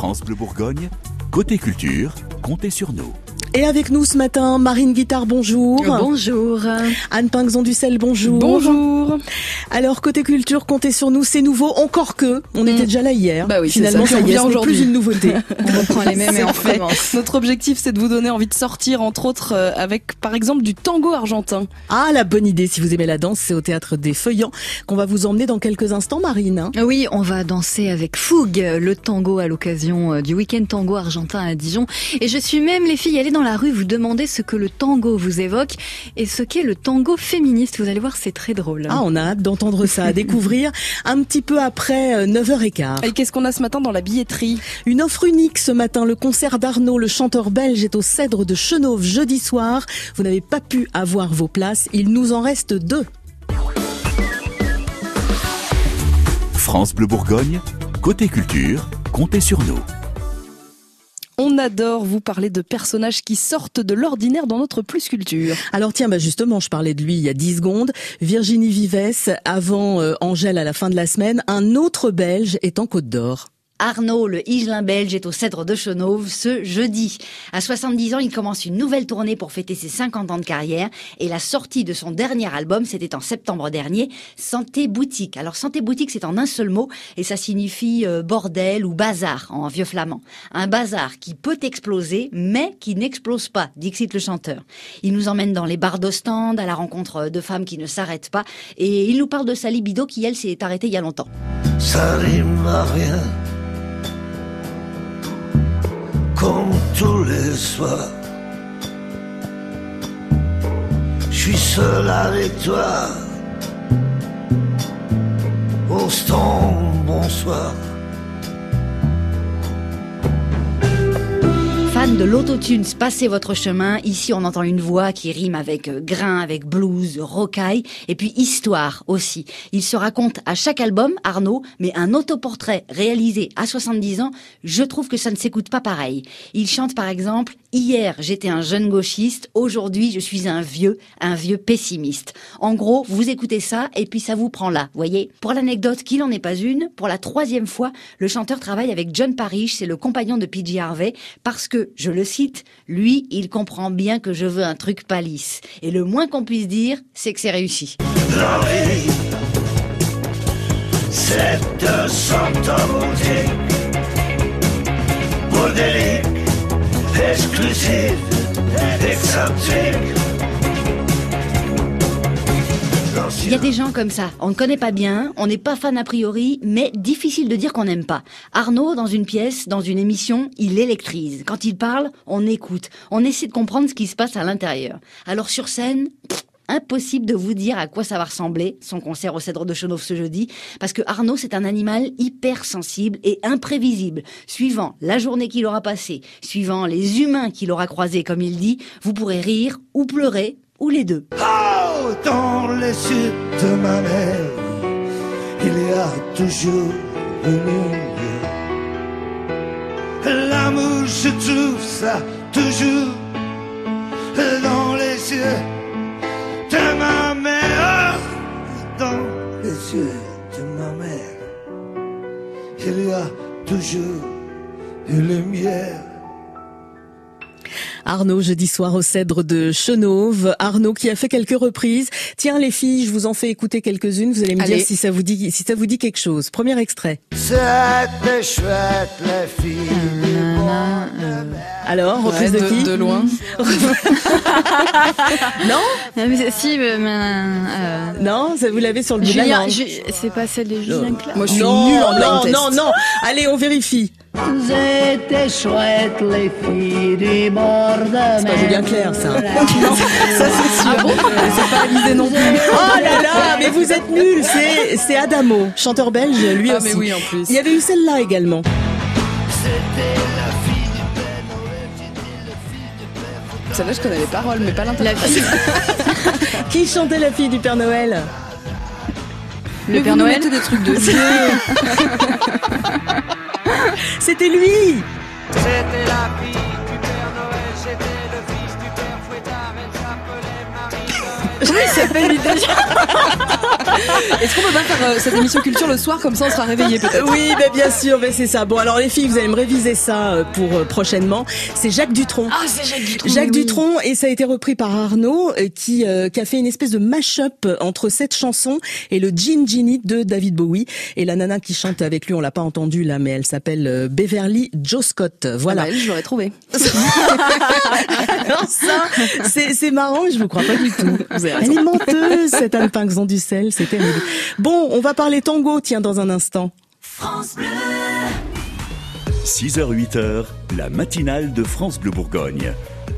France Bleu Bourgogne, côté culture, comptez sur nous. Et avec nous ce matin, Marine Guittard, bonjour. Bonjour. Anne Pinxon du Sel, bonjour. Bonjour. Alors, côté culture, comptez sur nous, c'est nouveau, encore que, on était déjà là hier. Bah oui, c'est Finalement, ça, ça, y est, vient ce n'est aujourd'hui. plus une nouveauté. On reprend les mêmes et C'est on recommence. Notre objectif, c'est de vous donner envie de sortir, entre autres, euh, avec, par exemple, du tango argentin. Ah, la bonne idée, si vous aimez la danse, c'est au Théâtre des Feuillants qu'on va vous emmener dans quelques instants, Marine. hein. Oui, on va danser avec Fougue, le tango à l'occasion euh, du week-end tango argentin à Dijon. Et je suis même, les filles, allée dans la rue vous demander ce que le tango vous évoque et ce qu'est le tango féministe. Vous allez voir, c'est très drôle. Ah, on a hâte d'entendre ça, à découvrir un petit peu après euh, 9h15. Et qu'est-ce qu'on a ce matin dans la billetterie? Une offre unique ce matin, le concert d'Arnaud, le chanteur belge, est au Cèdre de Chenauve jeudi soir. Vous n'avez pas pu avoir vos places, il nous en reste deux. France Bleu Bourgogne, côté culture, comptez sur nous. On adore vous parler de personnages qui sortent de l'ordinaire dans notre plus culture. Alors tiens, bah justement, je parlais de lui il y a 10 secondes. Virginie Vives, avant euh, Angèle à la fin de la semaine, un autre Belge est en Côte d'Or. Arnaud, le Igelin belge, est au Cèdre de Chenauve ce jeudi. À 70 ans, il commence une nouvelle tournée pour fêter ses 50 ans de carrière et la sortie de son dernier album, c'était en septembre dernier, Santé Boutique. Alors Santé Boutique, c'est en un seul mot et ça signifie euh, bordel ou bazar en vieux flamand. Un bazar qui peut exploser mais qui n'explose pas, dixit le chanteur. Il nous emmène dans les bars d'Ostende à la rencontre de femmes qui ne s'arrêtent pas et il nous parle de sa libido qui, elle, s'est arrêtée il y a longtemps. ça rime à rien. Comme tous les soirs, je suis seul avec toi. Tombe, bonsoir. De l'autotunes, passez votre chemin. Ici, on entend une voix qui rime avec euh, grain, avec blues, rocaille, et puis histoire aussi. Il se raconte à chaque album, Arnaud, mais un autoportrait réalisé à 70 ans, je trouve que ça ne s'écoute pas pareil. Il chante par exemple Hier, j'étais un jeune gauchiste, aujourd'hui, je suis un vieux, un vieux pessimiste. En gros, vous écoutez ça et puis ça vous prend là, voyez. Pour l'anecdote, qu'il n'en est pas une, pour la troisième fois, le chanteur travaille avec John Parrish, c'est le compagnon de PJ Harvey, parce que, je le cite, lui, il comprend bien que je veux un truc pas. Et le moins qu'on puisse dire, c'est que c'est réussi. Santamoutique, bordélique, Il y a des gens comme ça, on ne connaît pas bien, on n'est pas fan a priori, mais difficile de dire qu'on n'aime pas. Arnaud, dans une pièce, dans une émission, il électrise. Quand il parle, on écoute, on essaie de comprendre ce qui se passe à l'intérieur. Alors sur scène, impossible de vous dire à quoi ça va ressembler, son concert au Cèdre de Chenauve ce jeudi, parce que Arnaud, c'est un animal hyper sensible et imprévisible. Suivant la journée qu'il aura passée, suivant les humains qu'il aura croisés, comme il dit, vous pourrez rire ou pleurer, ou les deux. Oh, dans les yeux de ma mère, il y a toujours une. L'amour, je trouve ça toujours dans les yeux de ma mère. Dans les yeux de ma mère, il y a toujours une lumière. Arnaud, jeudi soir au Cèdre de Chenauve. Arnaud qui a fait quelques reprises. Tiens les filles, je vous en fais écouter quelques-unes. Vous allez me Allez. dire si ça vous dit, si ça vous dit quelque chose. Premier extrait. C'était chouette, les filles. du bord de mer. Alors, reprise Ouais, de, qui de loin. Non, Ah, mais si, mais, mais, euh, non, ça vous l'avez sur le bout de la Julien, c'est pas celle de Julien Clerc. Moi, je suis non, nulle en non, test. non, non. Allez, on vérifie. Vous étiez chouettes, les filles du bord de mer. C'est pas Julien Clerc, ça. Ça, c'est sûr. c'est pas Alizé non plus. Oh là là, mais vous êtes nuls. C'est, c'est Adamo, chanteur belge, lui Ah, aussi. mais oui, en plus. Il y avait eu celle-là également. Celle-là, je connais les paroles, mais pas La l'interprétation. fille, Qui chantait la fille du Père Noël? Le Mais Père vous nous Noël. mettez des trucs de vieux. C'était lui. C'était la fille Oui, ça s'appelle déjà. Est-ce qu'on peut pas faire euh, cette émission culture le soir comme ça on sera réveillé peut-être? Oui, ben bien sûr, ben c'est ça. Bon, alors les filles, vous allez me réviser ça euh, pour euh, prochainement. C'est Jacques Dutronc. Ah, c'est Jacques Dutronc. Jacques oui. Dutronc et ça a été repris par Arnaud qui euh, qui a fait une espèce de mash-up entre cette chanson et le Gin Ginny de David Bowie et la nana qui chante avec lui, on l'a pas entendu là, mais elle s'appelle Beverly Joe Scott. Voilà. Ah bah, elle, je l'aurais trouvé. Alors ça, c'est c'est marrant, je vous crois pas du tout. Elle est menteuse cette Anne Pinxon du sel, c'est terrible. Bon, on va parler tango, tiens, dans un instant. 6h-8h, la matinale de France Bleu Bourgogne.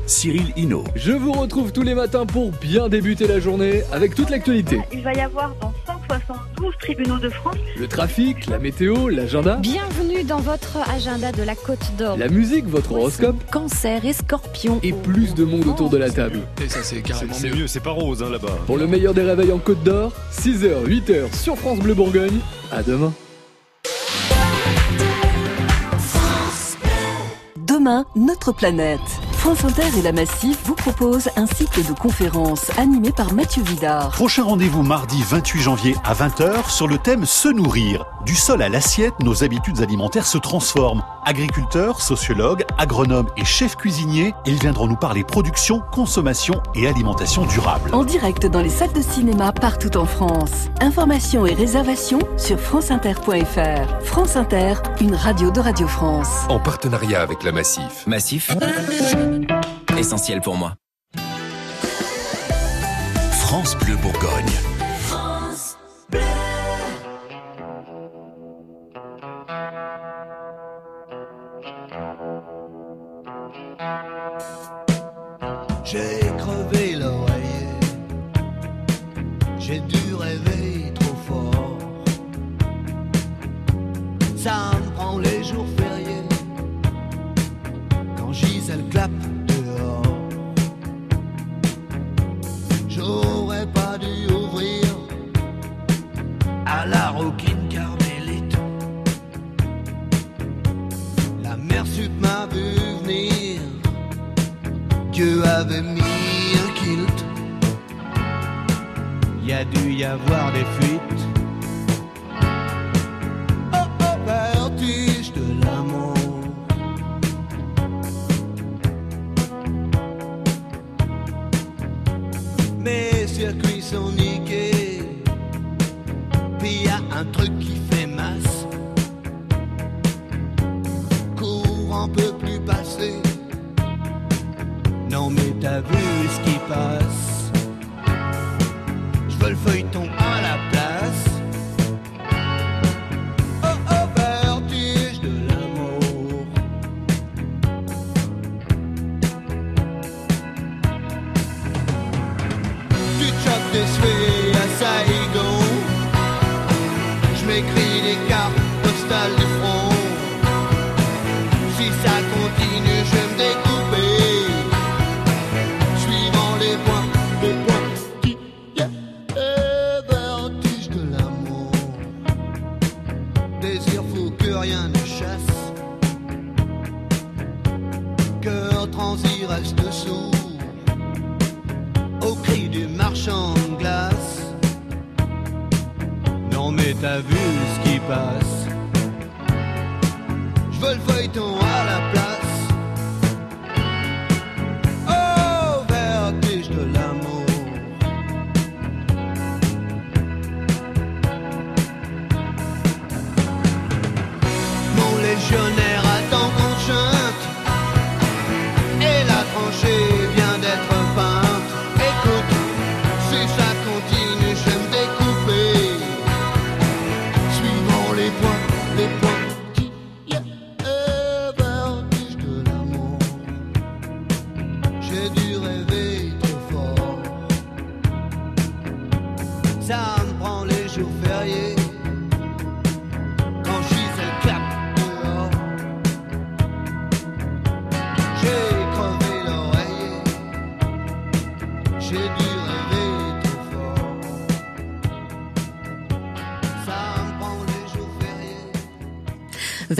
Cyril Hinault. Je vous retrouve tous les matins pour bien débuter la journée avec toute l'actualité. Il va y avoir dans 172 tribunaux de France Le trafic, la météo, l'agenda, Bienvenue dans votre agenda de la Côte d'Or. la musique, votre horoscope Cancer et scorpion. et plus de monde autour de la table. Et ça, c'est carrément mieux. c'est pas rose hein, là-bas. Pour le meilleur des réveils en Côte d'Or, 6h, 8h sur France Bleu Bourgogne. À demain. Demain, notre planète. France Inter et la Massif vous proposent un cycle de conférences animé par Mathieu Vidard. Prochain rendez-vous mardi 28 janvier à 20h sur le thème Se nourrir. Du sol à l'assiette, nos habitudes alimentaires se transforment. Agriculteurs, sociologues, agronomes et chefs cuisiniers, ils viendront nous parler production, consommation et alimentation durable. En direct dans les salles de cinéma partout en France. Informations et réservations sur franceinter.fr. France Inter, une radio de Radio France. En partenariat avec la Massif. Massif, essentiel pour moi. France Bleu Bourgogne. J'ai dû rêver trop fort. Ça me prend les jours fériés, quand Gisèle clappe dehors. J'aurais pas dû ouvrir à la roquine carmélite. La mère sup m'a vu venir. Dieu avait mis dû y avoir des fuites.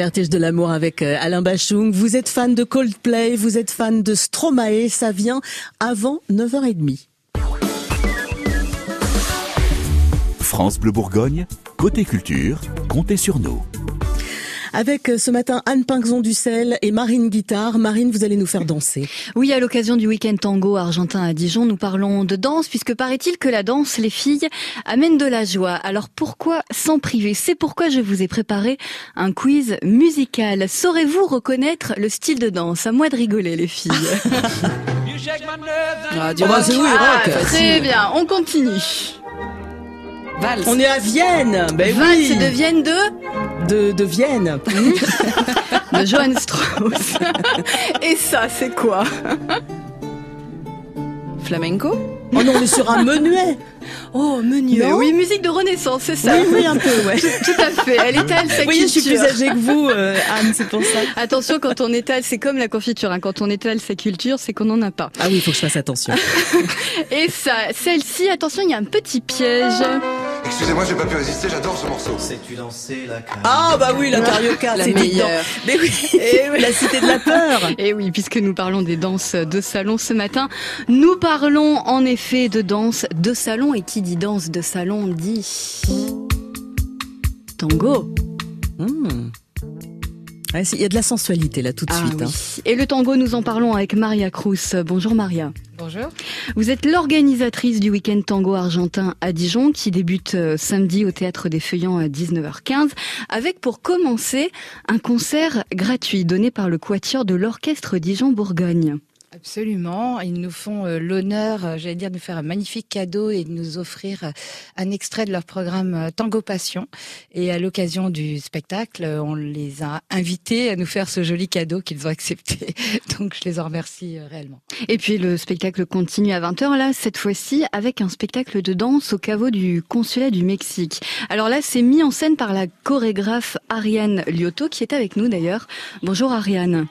Vertige de l'amour avec euh, Alain Bachung. Vous êtes fan de Coldplay, vous êtes fan de Stromae, ça vient avant 9h30. France Bleu Bourgogne, côté culture, comptez sur nous. Avec euh, ce matin Anne Pinxon Dussel et Marine Guitare. Marine, vous allez nous faire danser. Oui, à l'occasion du week-end tango argentin à Dijon, nous parlons de danse, puisque paraît-il que la danse, les filles, amène de la joie. Alors pourquoi s'en priver? C'est pourquoi je vous ai préparé un quiz musical. Saurez-vous reconnaître le style de danse? À moi de rigoler, les filles. ah, du rock. oui, rock. Très bien, on continue. Valse. On est à Vienne. Ben Valse oui. de Vienne de de, de Vienne. de Johann Strauss. Et ça, c'est quoi? Flamenco? Oh non, on est sur un menuet. Oh, menuet. Oui, musique de Renaissance, c'est ça. Oui, oui, un peu, ouais. Tout, tout à fait. Elle étale sa Vous voyez, je suis culture. plus âgée que vous, euh, Anne, c'est pour ça. Attention, quand on étale, c'est comme la confiture. Hein. Quand on étale sa culture, c'est qu'on n'en a pas. Ah oui, il faut que je fasse attention. Et ça, celle-ci, attention, il y a un petit piège. Excusez-moi, j'ai pas pu résister, j'adore ce morceau. Sais-tu danser la carioca Ah bah oui, la carioca, La c'est meilleure. Mais oui, et oui, la cité de la peur. Et oui, puisque nous parlons des danses de salon ce matin, nous parlons en effet de danse de salon. Et qui dit danse de salon dit tango. Ouais, c'est- Il y a de la sensualité là tout de Ah suite. oui. hein. Et le tango, nous en parlons avec Maria Cruz. Bonjour Maria. Bonjour. Vous êtes l'organisatrice du week-end tango argentin à Dijon qui débute euh, samedi au théâtre des Feuillants à 19h15 avec pour commencer un concert gratuit donné par le quatuor de l'orchestre Dijon-Bourgogne. Absolument. Ils nous font euh, l'honneur, euh, j'allais dire, de nous faire un magnifique cadeau et de nous offrir euh, un extrait de leur programme Tango Passion. Et à l'occasion du spectacle, on les a invités à nous faire ce joli cadeau qu'ils ont accepté. Donc je les en remercie réellement. Et puis le spectacle continue à 20h là, cette fois-ci avec un spectacle de danse au caveau du consulat du Mexique. Alors là, c'est mis en scène par la chorégraphe Ariane Lioto qui est avec nous d'ailleurs. Bonjour Ariane.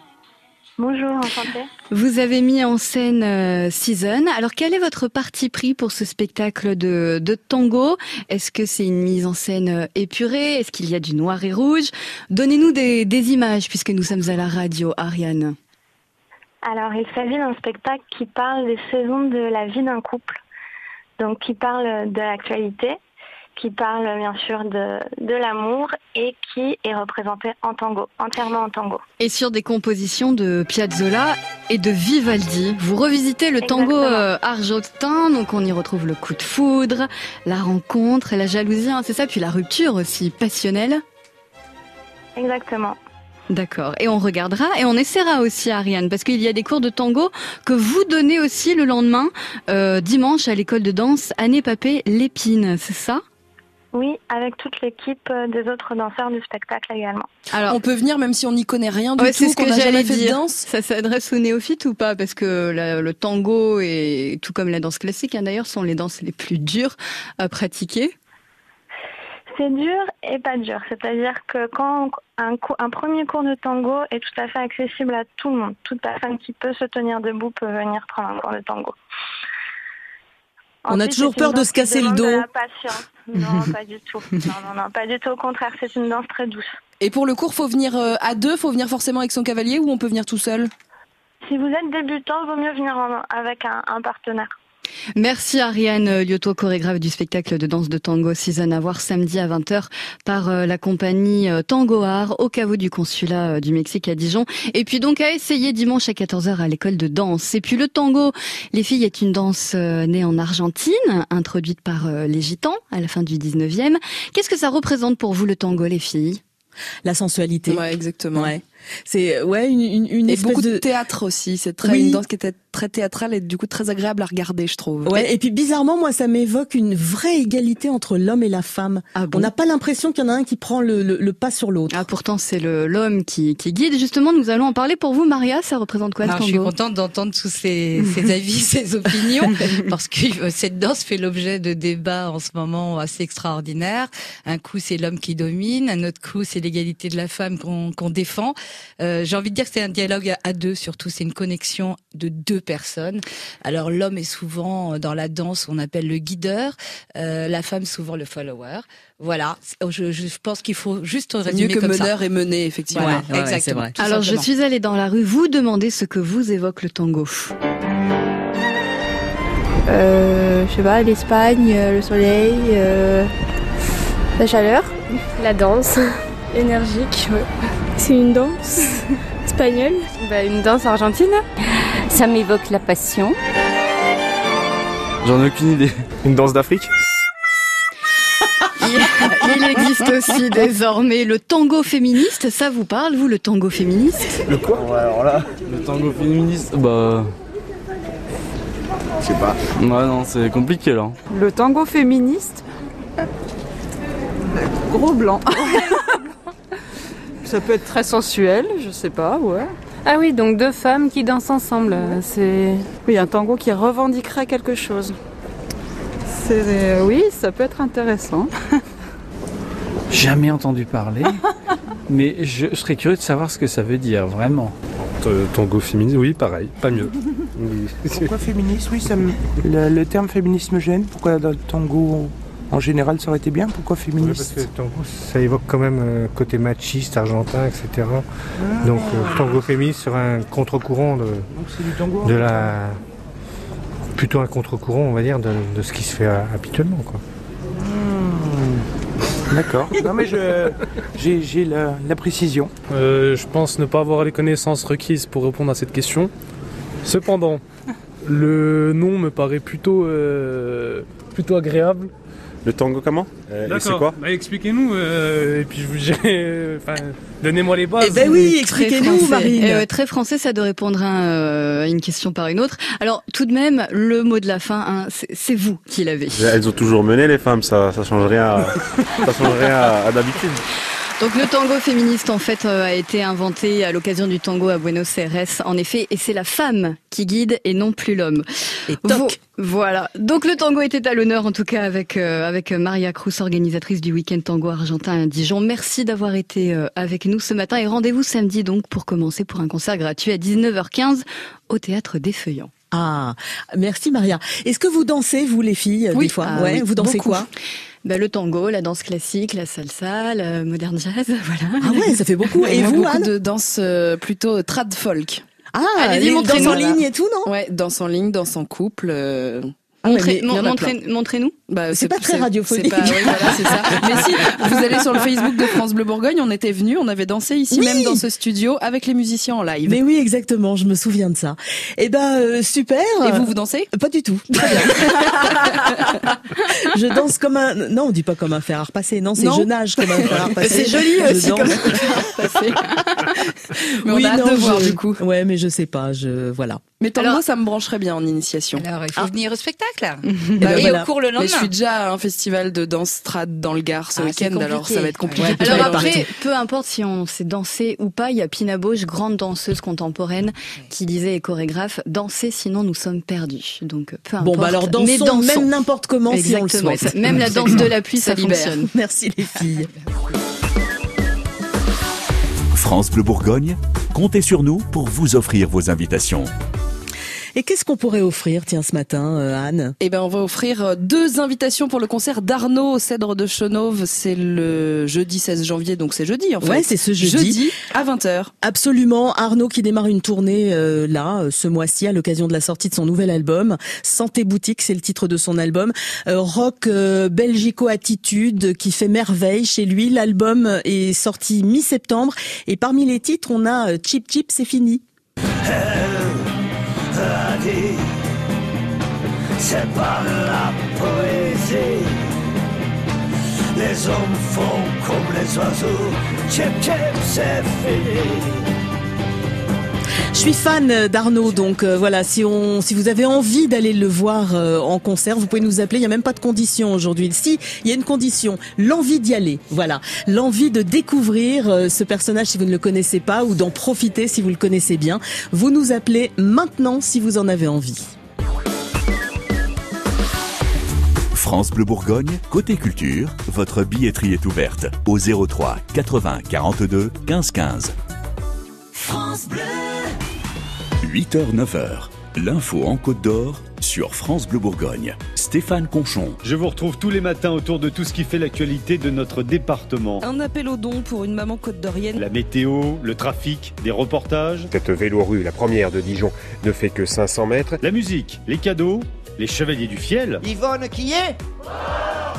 Bonjour, enchantée. Vous avez mis en scène euh, Season. Alors quel est votre parti pris pour ce spectacle de, de tango? Est-ce que c'est une mise en scène euh, épurée? Est-ce qu'il y a du noir et rouge? Donnez-nous des, des images puisque nous sommes à la radio, Ariane. Alors, il s'agit d'un spectacle qui parle des saisons de la vie d'un couple. Donc, qui parle de l'actualité, qui parle bien sûr de, de l'amour et qui est représenté en tango, entièrement en tango. Et sur des compositions de Piazzolla et de Vivaldi. Vous revisitez le tango Exactement. euh, argentin, donc on y retrouve le coup de foudre, la rencontre et la jalousie, hein, c'est ça, puis la rupture aussi passionnelle. Exactement. D'accord. Et on regardera et on essaiera aussi, Ariane, parce qu'il y a des cours de tango que vous donnez aussi le lendemain, euh, dimanche, à l'école de danse Anne Papé Lépine, c'est ça? Oui, avec toute l'équipe euh, des autres danseurs du spectacle également. Alors, On peut venir même si on n'y connaît rien du Ouais, c'est tout, ce qu'on que n'a jamais fait de danse. Ça s'adresse aux néophytes ou pas? Parce que la- le tango et tout comme la danse classique, hein, d'ailleurs, sont les danses les plus dures à pratiquer. C'est dur et pas dur. C'est-à-dire que quand un, un premier cours de tango est tout à fait accessible à tout le monde, toute personne qui peut se tenir debout peut venir prendre un cours de tango. On a toujours peur de se casser le dos. la patience. Non, pas du tout. Non, non, non, pas du tout. Au contraire, c'est une danse très douce. Et pour le cours, faut venir euh, à deux, faut venir forcément avec son cavalier ou on peut venir tout seul? Si vous êtes débutant, vaut mieux venir en- avec un, un partenaire. Merci Ariane Lyoto, chorégraphe du spectacle de danse de tango Season à voir samedi à 20h par euh, la compagnie euh, Tango Art au caveau du consulat euh, du Mexique à Dijon. Et puis donc à essayer dimanche à 14h à l'école de danse. Et puis le tango, les filles, est une danse née en Argentine, introduite par les gitans à la fin du 19e. Qu'est-ce que ça représente pour vous le tango, les filles? La sensualité. Ouais, exactement. Ouais. C'est ouais une, une, une Et espèce beaucoup de de théâtre aussi. C'est très Oui. une danse qui était très théâtrale et du coup très agréable à regarder, je trouve. Ouais, et puis bizarrement, moi, ça m'évoque une vraie égalité entre l'homme et la femme. Ah bon On n'a pas l'impression qu'il y en a un qui prend le, le, le pas sur l'autre. Ah pourtant c'est le l'homme qui, qui guide. Justement, nous allons en parler pour vous, Maria. Ça représente quoi Alors, je tango suis contente d'entendre tous ces, ces avis, ces opinions, parce que euh, cette danse fait l'objet de débats en ce moment assez extraordinaires. Un coup, c'est l'homme qui domine, un autre coup, c'est l'égalité de la femme qu'on qu'on défend. Euh, J'ai envie de dire que c'est un dialogue à, deux, surtout, c'est une connexion de deux personnes. Alors, l'homme est souvent, dans la danse, on appelle le guideur, euh, la femme souvent le follower. Voilà, je, je pense qu'il faut juste C'est résumer mieux que comme ça. meneur et mené, effectivement. Voilà, Ouais, exactement. vrai. Alors je suis allée dans la rue vous demander ce que vous évoque le tango. Euh, je sais pas, l'Espagne, euh, le soleil, euh, La chaleur, la danse, énergique, ouais. C'est une danse espagnole bah, Une danse argentine. Ça m'évoque la passion. J'en ai aucune idée. Une danse d'Afrique Il existe aussi désormais le tango féministe. Ça vous parle, vous, le tango féministe? Le quoi? Ouais, alors là, le tango féministe, bah. Je sais pas. Ouais, non, c'est compliqué là. Le tango féministe? Gros blanc. Ça peut être très sensuel, je sais pas, ouais. Ah oui, donc deux femmes qui dansent ensemble. C'est. Oui, un tango qui revendiquerait quelque chose. C'est. Oui, ça peut être intéressant. Jamais entendu parler, mais je, je serais curieux de savoir ce que ça veut dire, vraiment. Euh, Tango féministe, oui, pareil, pas mieux. Pourquoi féministe? Oui, ça me... le, le terme féminisme gêne. Pourquoi dans le tango en général ça aurait été bien Pourquoi féministe parce que tango, ça évoque quand même euh, côté machiste, argentin, etc. Donc euh, tango féministe serait un contre-courant de, c'est du tango de la... Plutôt un contre-courant, on va dire, de, de ce qui se fait euh, habituellement. Quoi. D'accord. Non mais je j'ai j'ai la, la précision. Euh, je pense ne pas avoir les connaissances requises pour répondre à cette question. Cependant, le nom me paraît plutôt, euh, plutôt agréable. Le tango comment Euh, Et c'est quoi Bah, Expliquez-nous, euh, et puis je vous dirai. euh, Enfin, donnez-moi les bases. Eh ben oui, expliquez-nous. Marine. Eh ouais, très français, ça de répondre à euh, une question par une autre. Alors, tout de même, le mot de la fin, hein, c'est- c'est vous qui l'avez. Elles ont toujours mené les femmes, ça, ça change rien, à- ça change rien à, à d'habitude. Donc le tango féministe en fait euh, a été inventé à l'occasion du tango à Buenos Aires en effet et c'est la femme qui guide et non plus l'homme. Et toc. Voilà. Donc le tango était à l'honneur en tout cas avec euh, avec Maria Cruz organisatrice du week-end tango argentin à Dijon. Merci d'avoir été euh, avec nous ce matin et rendez-vous samedi donc pour commencer pour un concert gratuit à 19h15 au théâtre des Feuillants. Ah, merci Maria. Est-ce que vous dansez, vous les filles, des fois Ah Ouais, oui, vous dansez beaucoup. quoi? Bah, Le tango, la danse classique, la salsa, le modern jazz, voilà. Ah ouais, ça fait beaucoup. Et vous, beaucoup Anne de danse euh, plutôt trad folk. Ah, les montrez-nous. danses en ligne et tout, non? Ouais, danse en ligne, danse en couple. euh, Ah Montrez- montrez-. Montrez-nous. Bah, C'est pas très radiophonique. c'est pas- oui, voilà, c'est ça. Mais si, vous allez sur le Facebook de France Bleu Bourgogne, on était venus, on avait dansé ici Oui. même dans ce studio avec les musiciens en live. Mais oui, exactement, je me souviens de ça. Eh ben, euh, super. Et vous, vous dansez? Pas du tout. Très bien. je danse comme un... Non, on dit pas comme un fer à repasser. Non, c'est Non. je nage comme un fer à repasser. C'est joli Je aussi danse. comme passé. Mais on Oui, a hâte non, de voir je- du coup. Ouais, mais je sais pas, je... Voilà. Mais tango, Alors- ça me brancherait bien en initiation. Alors, il faut venir au spectacle. ben et voilà. au cours le Mais je lendemain. suis déjà à un festival de danse trad dans le Gard ce Ah, week-end, alors ça va être compliqué. Ouais. Alors après, peu importe si on sait danser ou pas, il y a Pina Bausch, grande danseuse contemporaine, qui disait et chorégraphe, danser sinon nous sommes perdus. Donc peu importe. Bon, bah alors mais dansons, dansons. même n'importe comment si on le Exactement. souhaite. Même la danse de la pluie, ça, Ça libère. fonctionne. Merci les filles. France Bleu Bourgogne, comptez sur nous pour vous offrir vos invitations. Et qu'est-ce qu'on pourrait offrir, tiens, ce matin, euh, Anne? Eh ben, on va offrir euh, deux invitations pour le concert d'Arnaud au Cèdre de Chenauve. C'est le jeudi 16 janvier, donc c'est jeudi en fait. Ouais, c'est ce jeudi. Jeudi à 20h. Absolument, Arnaud qui démarre une tournée euh, là euh, ce mois-ci à l'occasion de la sortie de son nouvel album. Santé boutique, c'est le titre de son album. Euh, rock euh, belgico attitude qui fait merveille chez lui. L'album est sorti mi-septembre et parmi les titres, on a Chip Chip, c'est fini. C'est pas la poésie. Les hommes font comme les oiseaux, chip chip, c'est fini. Je suis fan d'Arnaud, donc euh, voilà, si on, si vous avez envie d'aller le voir euh, en concert, vous pouvez nous appeler. Il n'y a même pas de condition aujourd'hui. Si, il y a une condition, l'envie d'y aller. Voilà, l'envie de découvrir euh, ce personnage si vous ne le connaissez pas ou d'en profiter si vous le connaissez bien. Vous nous appelez maintenant si vous en avez envie. France Bleu Bourgogne, côté culture, votre billetterie est ouverte au 03 80 42 15 15. France Bleu. 8h 9h, l'info en Côte d'Or sur France Bleu Bourgogne. Stéphane Conchon. Je vous retrouve tous les matins autour de tout ce qui fait l'actualité de notre département. Un appel aux dons pour une maman côte d'Orienne. La météo, le trafic, des reportages, Cette vélorue, la première de Dijon, ne fait que 500 mètres. la musique, les cadeaux, les chevaliers du fiel. Yvonne qui est?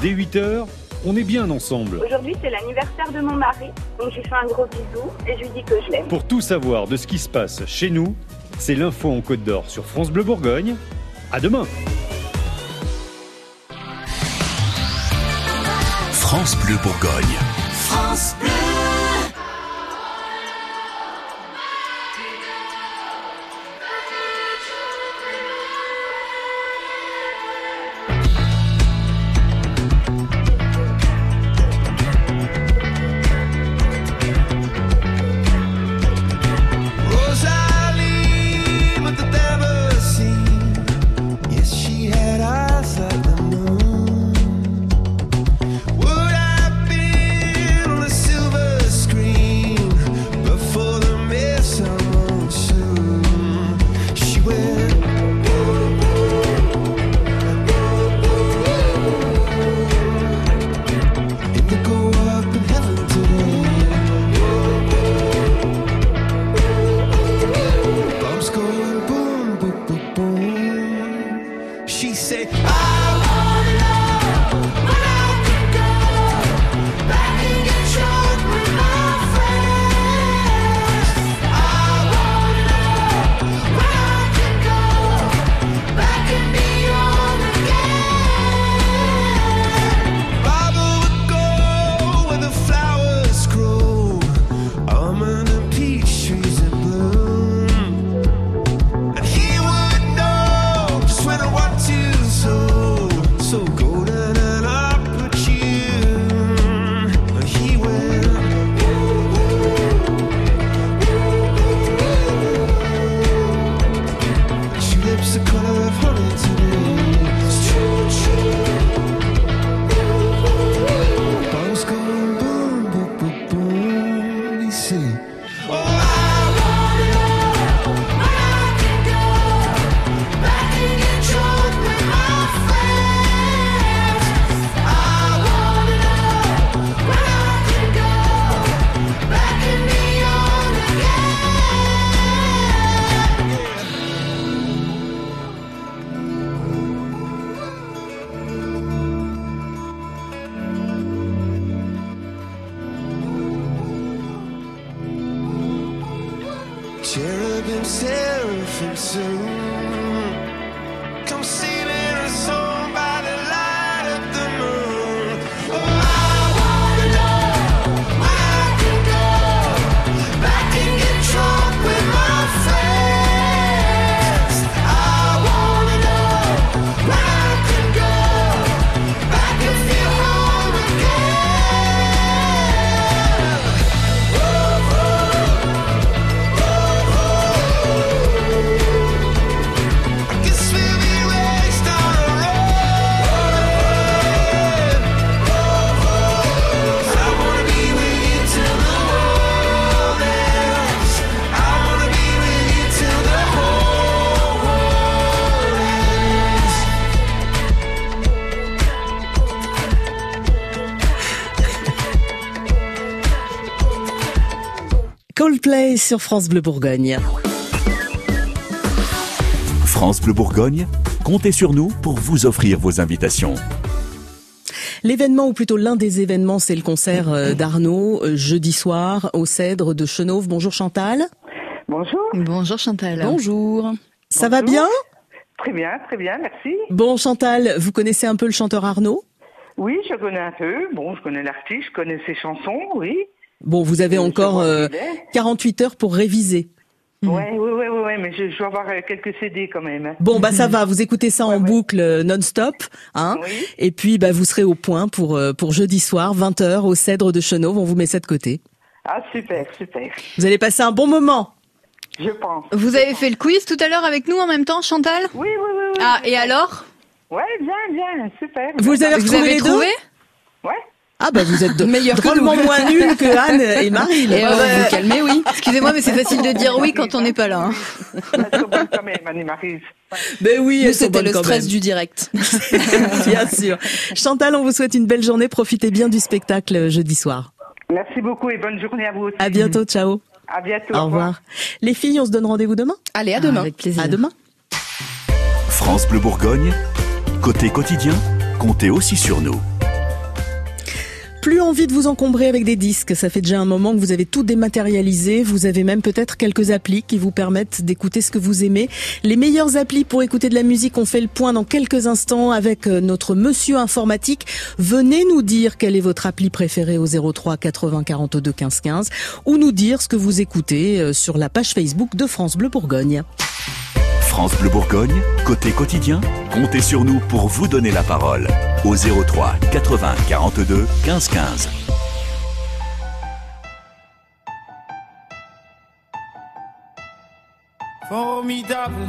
Dès 8h, On est bien ensemble. Aujourd'hui, c'est l'anniversaire de mon mari, donc je lui fais un gros bisou et je lui dis que je l'aime. Pour tout savoir de ce qui se passe chez nous, c'est l'info en Côte d'Or sur France Bleu Bourgogne. À demain. France Bleu Bourgogne. France Bleu. Sur France Bleu Bourgogne. France Bleu Bourgogne, comptez sur nous pour vous offrir vos invitations. L'événement, ou plutôt l'un des événements, c'est le concert euh, d'Arnaud, euh, jeudi soir, au Cèdre de Chenauve. Bonjour Chantal. Bonjour. Bonjour Chantal. Bonjour. Ça va bien? Très bien, très bien, merci. Bon Chantal, vous connaissez un peu le chanteur Arnaud? Oui, je connais un peu. Bon, je connais l'artiste, je connais ses chansons, oui. Bon, vous avez encore euh, qui il est. 48 heures pour réviser. Ouais, oui, oui, oui, ouais, mais je, je dois avoir euh, quelques CD quand même. hein. Bon, bah ça va, vous écoutez ça en boucle euh, non-stop, hein Et puis, bah vous serez au point pour euh, pour jeudi soir, 20h, au Cèdre de Chenauve. On vous met ça de côté. Ah, super, super. Vous allez passer un bon moment. Je pense. Vous avez fait le quiz tout à l'heure avec nous en même temps, Chantal? Oui, oui, oui. oui Ah, et alors? Ouais, bien, bien, super. Vous avez Vous retrouvé avez les deux? Ouais. Ah bah vous êtes de- Meilleur que drôlement moins nuls que Anne et Marie. là. Et euh, vous calmez, oui. Excusez-moi, mais c'est facile de dire oui quand on n'est pas là. hein. Ben oui, c'était le stress même. du direct. Bien sûr. Chantal, on vous souhaite une belle journée. Profitez bien du spectacle euh, jeudi soir. Merci beaucoup et bonne journée à vous aussi. À bientôt, ciao. À bientôt. Au revoir. Les filles, on se donne rendez-vous demain Allez, à demain. Avec plaisir. À demain. France Bleu Bourgogne, côté quotidien, comptez aussi sur nous. Plus envie de vous encombrer avec des disques, ça fait déjà un moment que vous avez tout dématérialisé, vous avez même peut-être quelques applis qui vous permettent d'écouter ce que vous aimez. Les meilleures applis pour écouter de la musique, on fait le point dans quelques instants avec euh, notre monsieur informatique. Venez nous dire quelle est votre appli préférée au 03 80 42 15 15 ou nous dire ce que vous écoutez euh, sur la page Facebook de France Bleu Bourgogne. France Bleu Bourgogne, côté quotidien, comptez sur nous pour vous donner la parole. Au 03 80 42 15 15. Formidable,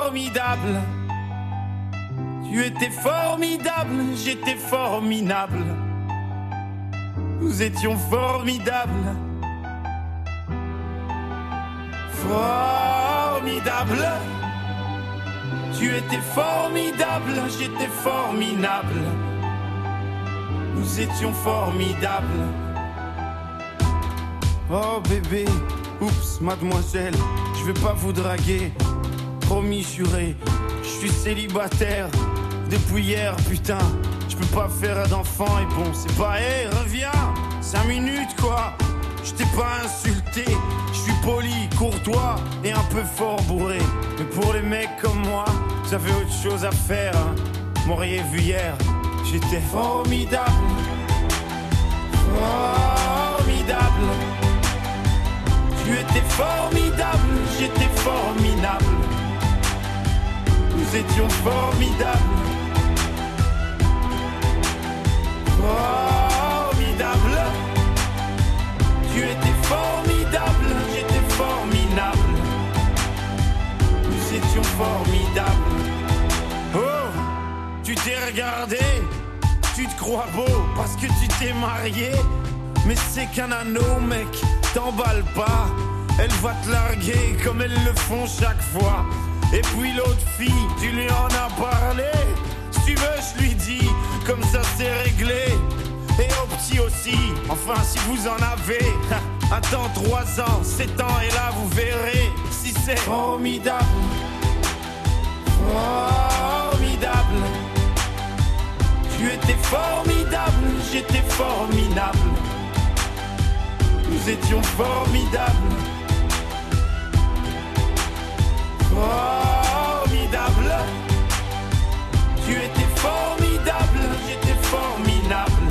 formidable. Tu étais formidable, j'étais formidable. Nous étions formidables. Formidable. Tu étais formidable, j'étais formidable. Nous étions formidables. Oh bébé, oups, mademoiselle, je vais pas vous draguer. Promis, juré, je suis célibataire depuis hier, putain. Je peux pas faire d'enfant et bon, c'est pas, hé, reviens, cinq minutes quoi. Je t'ai pas insulté, je suis poli, courtois et un peu fort bourré. Mais pour les mecs comme moi, j'avais autre chose à faire. Hein. M'auriez vu hier, j'étais formidable. Formidable. Tu étais formidable, j'étais formidable. Nous étions formidables. Formidable. Formidables. Oh, tu t'es regardé, tu te crois beau parce que tu t'es marié. Mais c'est qu'un anneau, mec, t'emballe pas. Elle va te larguer comme elles le font chaque fois. Et puis l'autre fille, tu lui en as parlé. Si tu veux, je lui dis, comme ça c'est réglé. Et au petit aussi, enfin si vous en avez. Attends 3 ans, 7 ans, et là vous verrez si c'est formidable. Formidable. Tu étais formidable, j'étais formidable. Nous étions formidables. Formidable. Tu étais formidable, j'étais formidable.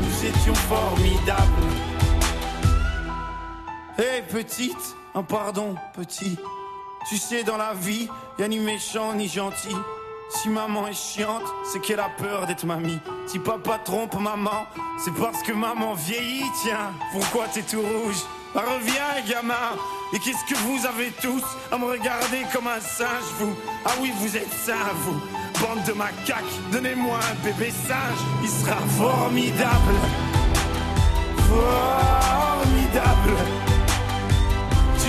Nous étions formidables. Hé petite, un pardon petit. Tu sais dans la vie, y a ni méchant ni gentil. Si maman est chiante, c'est qu'elle a peur d'être mamie. Si papa trompe maman, c'est parce que maman vieillit, tiens. Pourquoi t'es tout rouge? Bah, Reviens, gamin. Et qu'est-ce que vous avez tous à me regarder comme un singe, vous? Ah oui, vous êtes sains, vous. Bande de macaques, donnez-moi un bébé singe. Il sera formidable. Formidable.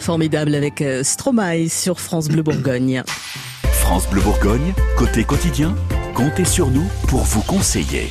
Formidable avec euh, Stromae sur France Bleu Bourgogne. France Bleu Bourgogne, côté quotidien, comptez sur nous pour vous conseiller.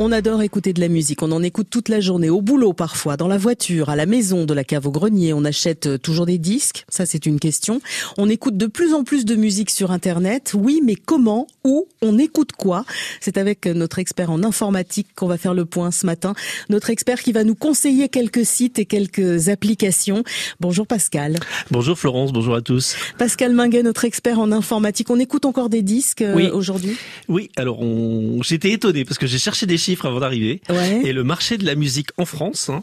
On adore écouter de la musique, on en écoute toute la journée, au boulot parfois, dans la voiture, à la maison, de la cave au grenier, on achète euh, toujours des disques, ça c'est une question. On écoute de plus en plus de musique sur Internet, oui, mais comment, où, on écoute quoi? C'est avec notre expert en informatique qu'on va faire le point ce matin, notre expert qui va nous conseiller quelques sites et quelques applications. Bonjour Pascal. Bonjour Florence, bonjour à tous. Pascal Minguet, notre expert en informatique, on écoute encore des disques euh, Oui. aujourd'hui? Oui, alors on... j'étais étonné parce que j'ai cherché des chiffres avant d'arriver. Ouais. Et le marché de la musique en France, hein,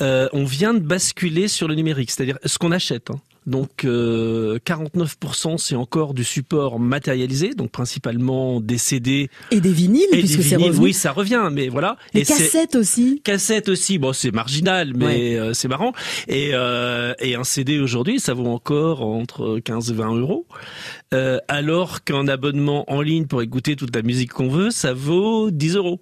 euh, on vient de basculer sur le numérique, c'est-à-dire ce qu'on achète. hein. Donc euh, 49% c'est encore du support matérialisé, donc principalement des CD Et des vinyles, et des puisque c'est vinyles. revenu. Oui, ça revient, mais voilà. Les Et cassettes aussi. Cassette aussi, bon c'est marginal, mais euh, c'est marrant. Et, euh, et un CD aujourd'hui, ça vaut encore entre 15 et 20 euros, Euh, alors qu'un abonnement en ligne pour écouter toute la musique qu'on veut, ça vaut 10 euros.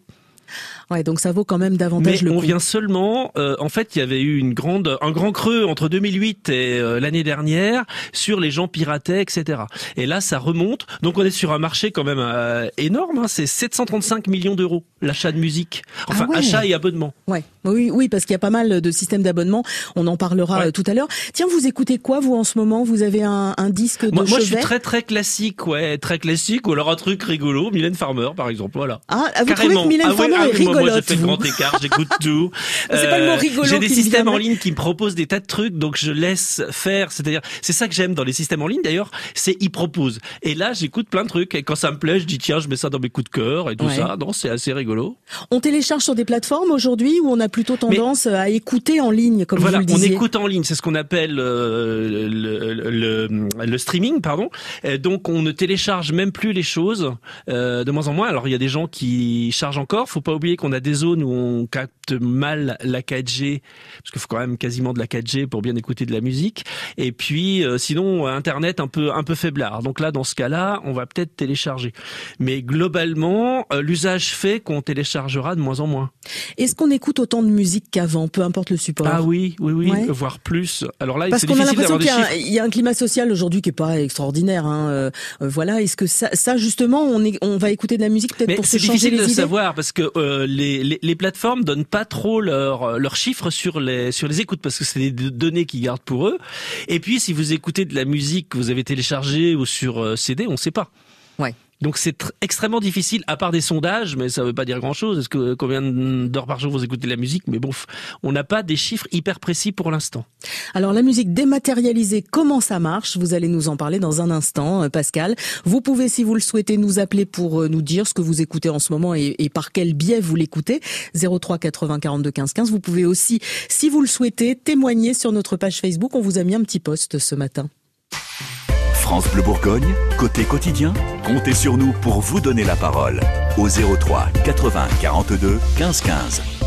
Ouais, donc ça vaut quand même Mais davantage le on coup. vient seulement, euh, en fait, il y avait eu une grande, un grand creux entre 2008 et euh, l'année dernière sur les gens pirataient, etc. Et là, ça remonte. Donc, on est sur un marché quand même euh, énorme. hein. C'est 735 millions d'euros l'achat de musique. Enfin, Ah ouais. achat et abonnement. Ouais. Oui, oui, parce qu'il y a pas mal de systèmes d'abonnement. On en parlera tout à l'heure. Tiens, vous écoutez quoi, vous, en ce moment? Vous avez un, un disque de Moi, moi, je suis très très classique, ouais, très classique. Ou alors un truc rigolo, Mylène Farmer, par exemple. Voilà. Ah, ah, vous trouvez Carrément. que Mylène Ah Farmer ah moi, j'ai fait le grand écart, j'écoute tout. Euh, C'est pas le mot rigolo J'ai des systèmes en ligne qui me proposent des tas de trucs, donc je laisse faire. C'est-à-dire, c'est ça que j'aime dans les systèmes en ligne. D'ailleurs, c'est ils proposent. Et là, j'écoute plein de trucs. Et quand ça me plaît, je dis tiens, je mets ça dans mes coups de cœur et tout Ouais. ça. Non, c'est assez rigolo. On télécharge sur des plateformes aujourd'hui ou on a plutôt tendance à écouter en ligne, comme voilà, vous le on disiez écoute en ligne, c'est ce qu'on appelle euh, le, le, le- le streaming, pardon. Euh, donc on ne télécharge même plus les choses euh, de moins en moins. Alors il y a des gens qui chargent encore. Faut pas oublier qu'on a des zones où on capte mal la 4G, parce qu'il faut quand même quasiment de la 4G pour bien écouter de la musique. Et puis euh, sinon Internet un peu un peu faiblard. Donc là dans ce cas-là, on va peut-être télécharger. Mais globalement, euh, l'usage fait qu'on téléchargera de moins en moins. Est-ce qu'on écoute autant de musique qu'avant, peu importe le support? Ah oui, oui, oui, Ouais. voire plus. Alors là, Parce c'est qu'on a difficile l'impression qu'il y, a un- chiffres. il y a un climat social aujourd'hui qui est pas extraordinaire. Hein. euh, voilà, est-ce que ça, ça justement, on, est, on va écouter de la musique peut-être Mais pour se c'est changer difficile les de idées? savoir parce que euh, les, les, les plateformes donnent pas trop leurs leurs chiffres sur les sur les écoutes parce que c'est des données qu'ils gardent pour eux. Et puis si vous écoutez de la musique que vous avez téléchargée ou sur euh, CD, on ne sait pas. Ouais. Donc c'est tr- extrêmement difficile, à part des sondages, mais ça veut pas dire grand-chose. Est-ce que combien d'heures par jour vous écoutez la musique? Mais bon, on n'a pas des chiffres hyper précis pour l'instant. Alors la musique dématérialisée, comment ça marche? Vous allez nous en parler dans un instant, euh, Pascal. Vous pouvez, si vous le souhaitez, nous appeler pour euh, nous dire ce que vous écoutez en ce moment et, et par quel biais vous l'écoutez. 03 80 42 15 15. Vous pouvez aussi, si vous le souhaitez, témoigner sur notre page Facebook. On vous a mis un petit post ce matin. France Bleu Bourgogne, côté quotidien, comptez sur nous pour vous donner la parole. Au 03 80 42 15 15.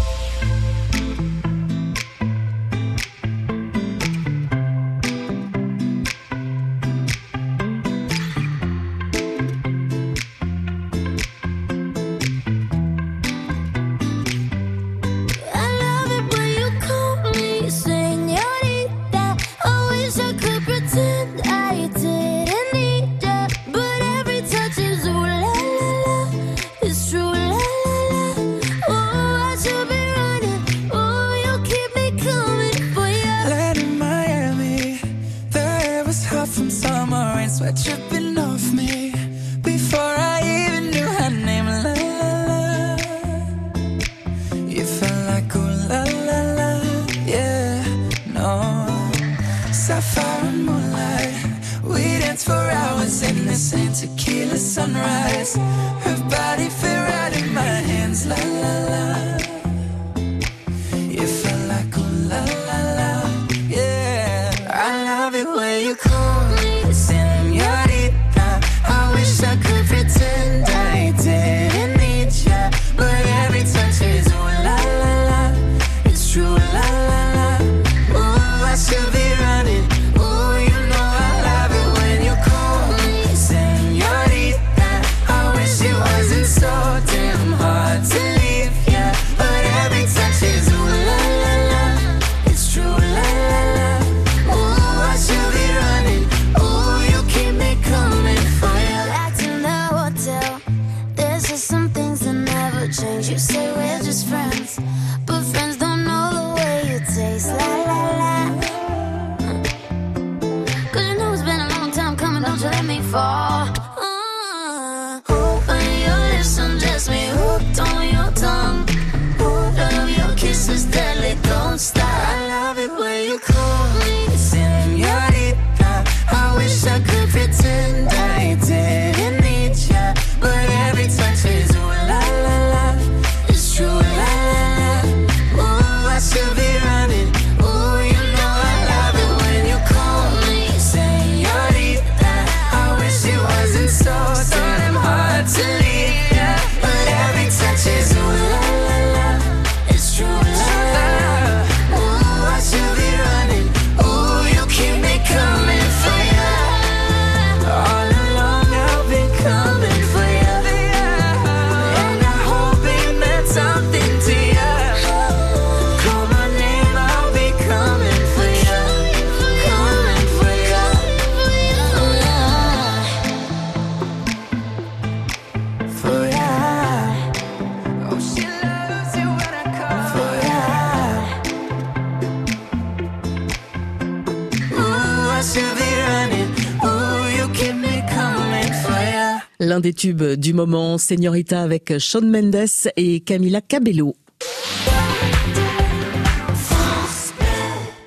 Du moment, Señorita avec Shawn Mendes et Camila Cabello.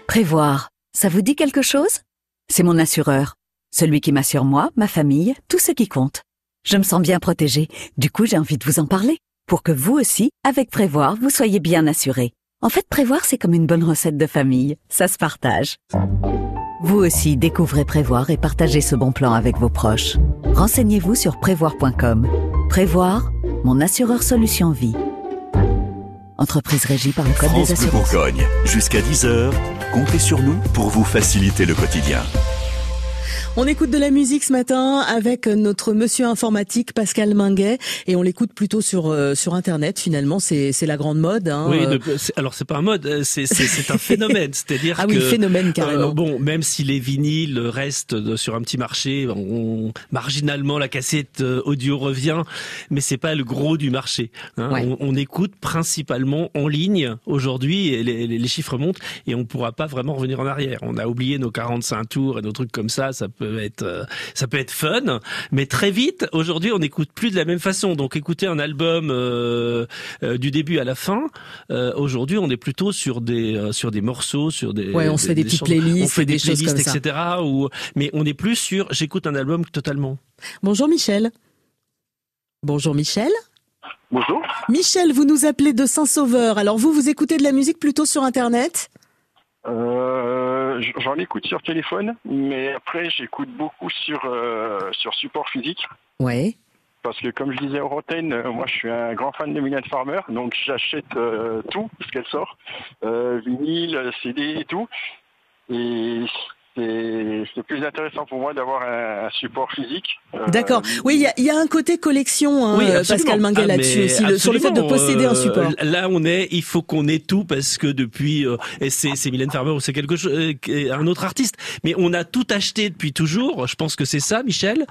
Prévoir, ça vous dit quelque chose? C'est mon assureur. Celui qui m'assure moi, ma famille, tout ce qui compte. Je me sens bien protégée. Du coup, j'ai envie de vous en parler. Pour que vous aussi, avec Prévoir, vous soyez bien assurés. En fait, Prévoir, c'est comme une bonne recette de famille. Ça se partage. Vous aussi, découvrez Prévoir et partagez ce bon plan avec vos proches. Renseignez-vous sur prévoir.com. Prévoir, mon assureur solution vie. Entreprise régie par le Code France des assurances. Bourgogne, jusqu'à 10h, comptez sur nous pour vous faciliter le quotidien. On écoute de la musique ce matin avec notre monsieur informatique Pascal Minguet et on l'écoute plutôt sur euh, sur internet finalement c'est c'est la grande mode hein. Oui, Euh, de- alors c'est pas un mode, euh, c'est c'est- c'est un phénomène. C'est-à-dire Ah oui, que phénomène, carrément. euh, bon, même si les vinyles restent sur un petit marché, on, marginalement la cassette audio revient, mais c'est pas le gros du marché. hein. Ouais. On, on écoute principalement en ligne aujourd'hui, et les, les- les chiffres montent et on pourra pas vraiment revenir en arrière. On a oublié nos 45 tours et nos trucs comme ça. Ça peut être euh, ça peut être fun, mais très vite aujourd'hui on n'écoute plus de la même façon. Donc écouter un album euh, euh, du début à la fin, euh, aujourd'hui on est plutôt sur des euh, sur des morceaux, sur des Ouais, on se fait des petites chansons. playlists, on fait des, des choses playlists, comme ça. etc. Ou mais on est plus sur j'écoute un album totalement. Bonjour Michel. Bonjour Michel. Bonjour. Michel, vous nous appelez de Saint-Sauveur. Alors vous vous écoutez de la musique plutôt sur internet? Euh, J'en écoute sur téléphone, mais après j'écoute beaucoup sur, euh, sur support physique. Ouais. Parce que comme je disais au Roten, euh, moi je suis un grand fan de Mylène Farmer, donc j'achète euh, tout ce qu'elle sort, euh, vinyle, CD et tout. Et c'est c'est plus intéressant pour moi d'avoir un, un support physique. Euh, D'accord. Oui, il y a, il y a un côté collection, hein, Oui. Pascal Minguet Ah, là-dessus aussi, le- sur le fait de posséder un euh, support. Là, on est, il faut qu'on ait tout parce que depuis, euh, et c'est c'est Mylène Farmer ou c'est quelque chose, euh, un autre artiste, mais on a tout acheté depuis toujours. Je pense que c'est ça, Michel.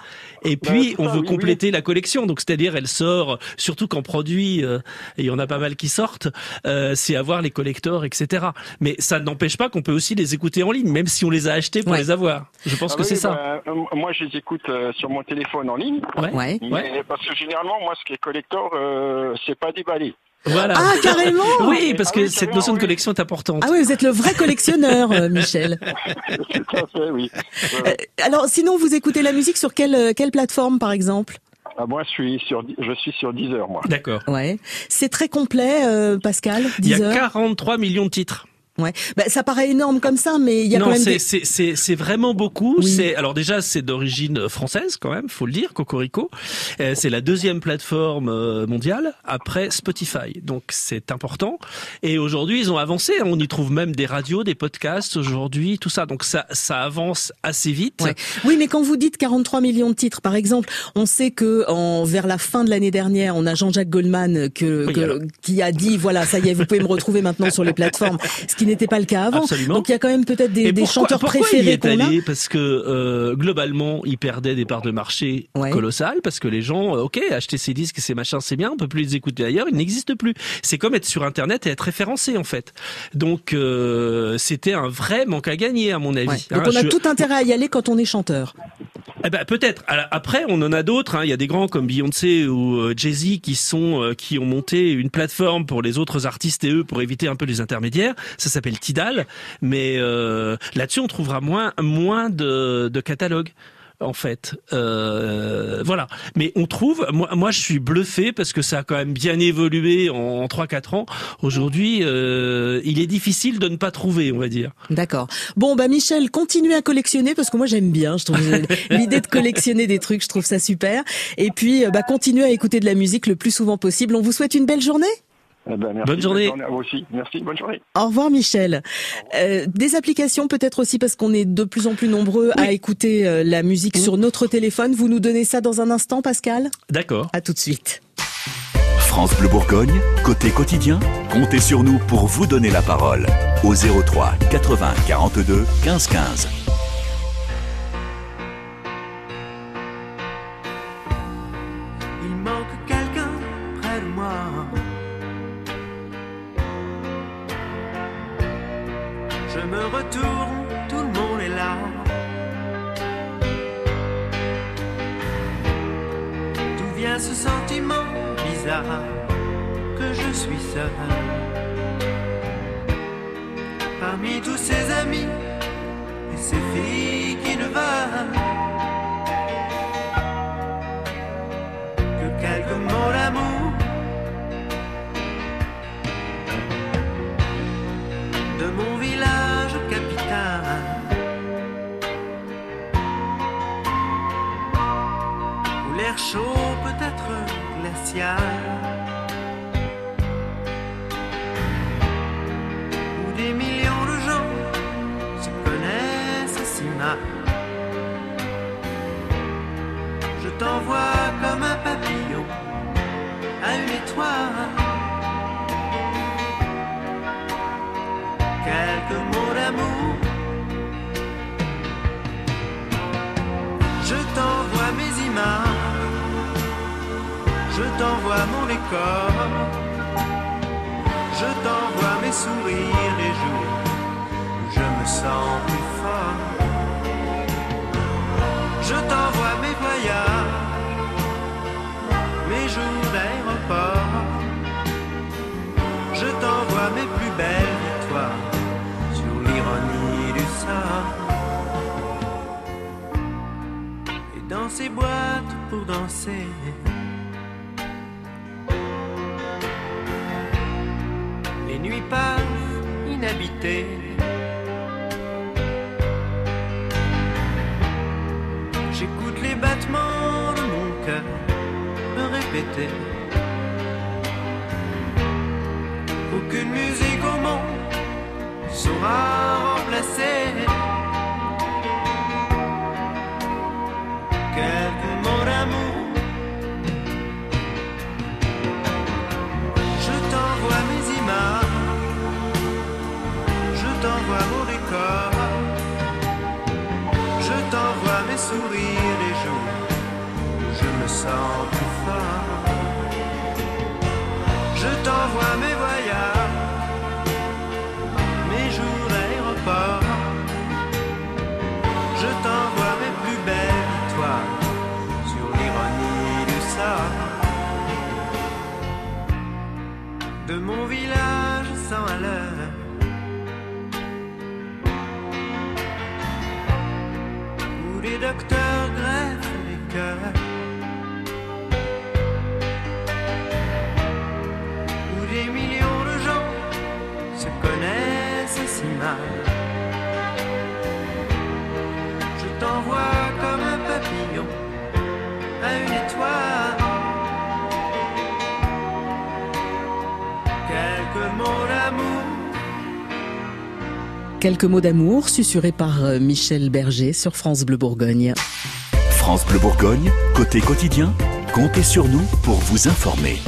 Et puis, c'est on ça, veut oui, compléter la collection. Donc, c'est-à-dire, elle sort, surtout qu'en produit, euh, et il y en a pas mal qui sortent, euh, c'est avoir les collectors, etc. Mais ça n'empêche pas qu'on peut aussi les écouter en ligne, même si on les a achetés pour Ouais. les avoir. Je pense Ah que oui, c'est ça. bah, euh, moi, je les écoute euh, sur mon téléphone en ligne. Ouais. Ouais. Mais Ouais. Parce que généralement, moi, ce qui est collector, euh, c'est pas déballé. Voilà. Ah, carrément Oui, parce Ah que oui, cette notion de collection est importante. Ah oui, vous êtes le vrai collectionneur, euh, Michel. Tout à fait, oui. Alors, sinon, vous écoutez la musique sur quelle, quelle plateforme, par exemple? Ah, moi, je suis sur, je suis sur 10 heures, moi. D'accord. Ouais. C'est très complet, euh, Pascal, Il y 10 a heures 43 millions de titres. Ouais. Bah, ça paraît énorme comme ça, mais il y a non, quand même c'est des... c'est c'est c'est vraiment beaucoup. C'est alors déjà c'est d'origine française quand même, faut le dire. Cocorico, Euh, c'est la deuxième plateforme euh, mondiale après Spotify, donc c'est important. Et aujourd'hui ils ont avancé. On y trouve même des radios, des podcasts aujourd'hui, tout ça. Donc ça ça avance assez vite. Ouais. Oui, mais quand vous dites 43 millions de titres, par exemple, on sait que en, vers la fin de l'année dernière, on a Jean-Jacques Goldman que, Oui, que- qui a dit voilà, ça y est, vous pouvez me retrouver maintenant sur les plateformes, ce qui n'était pas le cas avant. Absolument. Donc il y a quand même peut-être des, des pourquoi- chanteurs pourquoi préférés est qu'on a. allé Parce que euh, globalement, il perdait des parts de marché colossales parce que les gens, euh, ok, acheter ces disques et ces machins, c'est bien, on peut plus les écouter ailleurs, ils n'existent plus. C'est comme être sur Internet et être référencé en fait. Donc euh, c'était un vrai manque à gagner à mon avis. Ouais. Donc hein. on a Je- tout intérêt à y aller quand on est chanteur. Eh ben, peut-être. Après, on en a d'autres. hein. Il y a des grands comme Beyoncé ou euh, Jay-Z qui sont euh, qui ont monté une plateforme pour les autres artistes et eux pour éviter un peu les intermédiaires. Ça s'appelle Tidal. Mais euh, là-dessus, on trouvera moins moins de, de catalogues. En fait, Euh, voilà. Mais on trouve, moi, moi, je suis bluffé parce que ça a quand même bien évolué en, en 3-4 ans. Aujourd'hui, euh, il est difficile de ne pas trouver, on va dire. D'accord. Bon, bah Michel, continuez à collectionner parce que moi j'aime bien. Je trouve l'idée de collectionner des trucs, je trouve ça super. Et puis, euh, bah continuez à écouter de la musique le plus souvent possible. On vous souhaite une belle journée. Eh ben, merci, Bonne journée. à vous aussi. Merci, bonne journée. Au revoir Michel. Euh, des applications peut-être aussi parce qu'on est de plus en plus nombreux à écouter euh, la musique sur notre téléphone. Vous nous donnez ça dans un instant, Pascal? D'accord. À tout de suite. France Bleu Bourgogne, côté quotidien, comptez sur nous pour vous donner la parole. Au 03 80 42 15 15. Je t'envoie mon décor. Je t'envoie mes sourires les jours où je me sens plus fort. Je t'envoie mes voyages, mes jours d'aéroport. Je t'envoie mes plus belles victoires sur l'ironie du sort. Et dans ces boîtes pour danser. Les nuits passent inhabitées. J'écoute les battements de mon cœur me répéter. Aucune musique au monde saura remplacer sourires les jours où je me sens plus fort. Je t'envoie mes voyages, Quelques mots d'amour susurrés par euh, Michel Berger sur France Bleu Bourgogne. France Bleu Bourgogne, côté quotidien, comptez sur nous pour vous informer.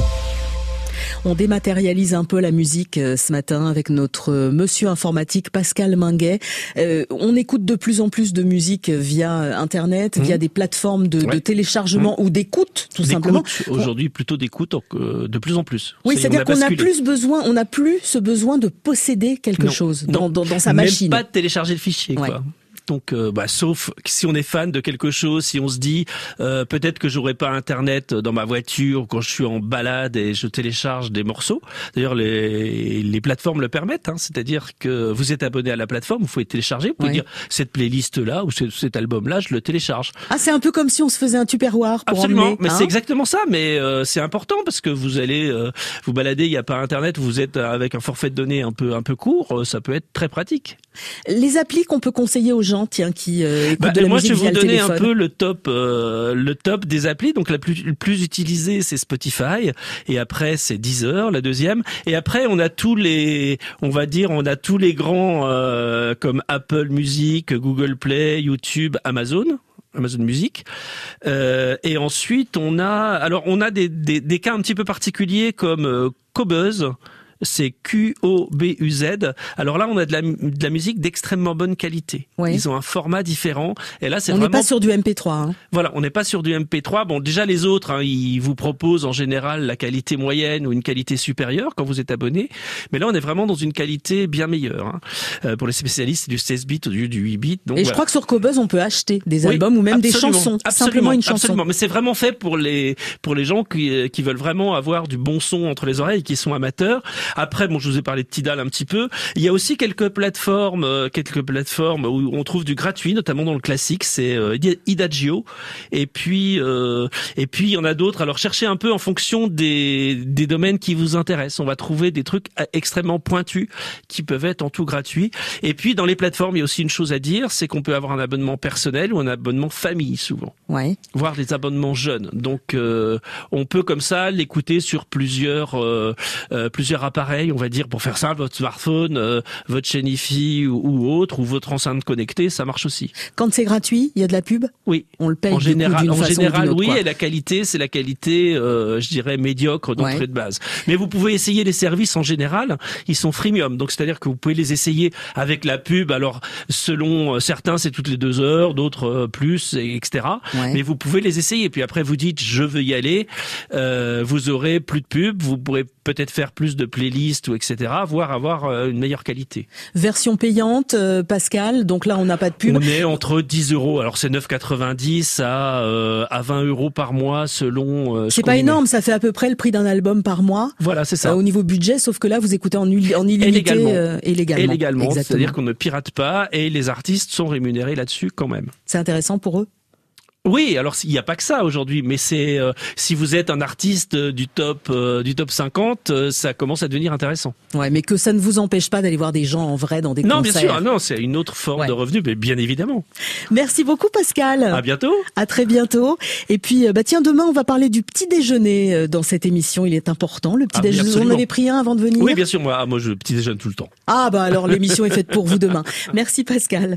On dématérialise un peu la musique euh, ce matin avec notre euh, monsieur informatique Pascal Minguet. Euh, on écoute de plus en plus de musique via Internet, Mmh. via des plateformes de, de téléchargement Mmh. ou d'écoute, tout simplement. Aujourd'hui, plutôt d'écoute euh, de plus en plus. Oui, C'est- c'est-à-dire on qu'on a plus besoin, on n'a plus ce besoin de posséder quelque Non, chose non. dans, dans, dans sa Même machine. pas de télécharger le fichier, Ouais. quoi. Donc, euh, bah, sauf si on est fan de quelque chose, si on se dit euh, peut-être que j'aurai pas internet dans ma voiture quand je suis en balade et je télécharge des morceaux. D'ailleurs, les, les plateformes le permettent, hein, c'est-à-dire que vous êtes abonné à la plateforme, vous pouvez télécharger, vous pouvez Ouais. dire cette playlist là ou ce- cet album là, je le télécharge. Ah, c'est un peu comme si on se faisait un tupperware pour Absolument, emmener. mais hein c'est exactement ça. Mais euh, c'est important parce que vous allez euh, vous balader, il n'y a pas internet, vous êtes avec un forfait de données un peu un peu court, euh, ça peut être très pratique. Les applis qu'on peut conseiller aux gens, tiens, qui euh, écoutent Bah, de la moi, musique je vais vous donner un peu le top, euh, le top des applis. Donc la plus, le plus utilisée, c'est Spotify, et après c'est Deezer, la deuxième. Et après, on a tous les, on va dire, on a tous les grands euh, comme Apple Music, Google Play, YouTube, Amazon. Amazon Music. Euh, et ensuite, on a, alors on a des, des, des cas un petit peu particuliers comme euh, Cobuzz C'est Q-O-B-U-Z. Alors là, on a de la, de la musique d'extrêmement bonne qualité. Ils ont un format différent. Et là, c'est On n'est vraiment pas sur du MP3. hein. voilà, on n'est pas sur du MP3. Bon, déjà les autres, hein, ils vous proposent en général la qualité moyenne ou une qualité supérieure quand vous êtes abonné. Mais là, on est vraiment dans une qualité bien meilleure. hein. Euh, pour les spécialistes, c'est du 16 bits au lieu du 8 bits. Donc Et je crois que sur Cobuzz, on peut acheter des Oui, albums ou même des chansons. absolument, simplement une chanson. Absolument, mais c'est vraiment fait pour les pour les gens qui, euh, qui veulent vraiment avoir du bon son entre les oreilles, qui sont amateurs. Après, bon, je vous ai parlé de Tidal un petit peu. Il y a aussi quelques plateformes, euh, quelques plateformes où on trouve du gratuit, notamment dans le classique, c'est euh, Idagio. Et puis euh, et puis il y en a d'autres. Alors cherchez un peu en fonction des des domaines qui vous intéressent. On va trouver des trucs euh, extrêmement pointus qui peuvent être en tout gratuit. Et puis dans les plateformes, il y a aussi une chose à dire, c'est qu'on peut avoir un abonnement personnel ou un abonnement famille souvent Ouais. voire des abonnements jeunes. Donc euh, on peut comme ça l'écouter sur plusieurs euh, plusieurs appareils, on va dire pour faire ça, votre smartphone, euh, votre chaîne IFI ou, ou autre, ou votre enceinte connectée, ça marche aussi. Quand c'est gratuit, il y a de la pub? Oui. On le paye en coup, général, en façon général, autre, oui, quoi. et la qualité, c'est la qualité, euh, je dirais médiocre d'entrée Ouais. de base. Mais vous pouvez essayer les services en général, ils sont freemium, donc c'est-à-dire que vous pouvez les essayer avec la pub. Alors selon euh, certains, c'est toutes les deux heures, d'autres plus, et etc. Ouais. Mais vous pouvez les essayer. Puis après, vous dites je veux y aller. Euh, vous aurez plus de pub, vous pourrez peut-être faire plus de playlists ou etc. Voire avoir euh, une meilleure qualité. Version payante, euh, Pascal. Donc là, on n'a pas de pub. On est entre 10 euros. Alors c'est 9,90 à euh, à 20 euros par mois selon. euh, ce C'est pas met. énorme, ça fait à peu près le prix d'un album par mois. Voilà, c'est ça. Euh, au niveau budget, sauf que là, vous écoutez en, en illimité légalement. et légalement. Et légalement, c'est-à-dire qu'on ne pirate pas et les artistes sont rémunérés là-dessus quand même. C'est intéressant pour eux. Oui, alors il n'y a pas que ça aujourd'hui, mais c'est euh, si vous êtes un artiste euh, du top euh, du top 50, euh, ça commence à devenir intéressant. Ouais, mais que ça ne vous empêche pas d'aller voir des gens en vrai dans des non, bien concerts. sûr, ah non, c'est une autre forme Ouais. de revenu, mais bien évidemment. Merci beaucoup, Pascal. À bientôt. À très bientôt. Et puis, euh, bah tiens, demain, on va parler du petit déjeuner euh, dans cette émission. Il est important, le petit Ah, bien déjeuner. Vous en avez pris un avant de venir Oui, bien sûr, moi, ah, moi je petit déjeune tout le temps. Ah, bah alors l'émission est faite pour vous demain. Merci, Pascal.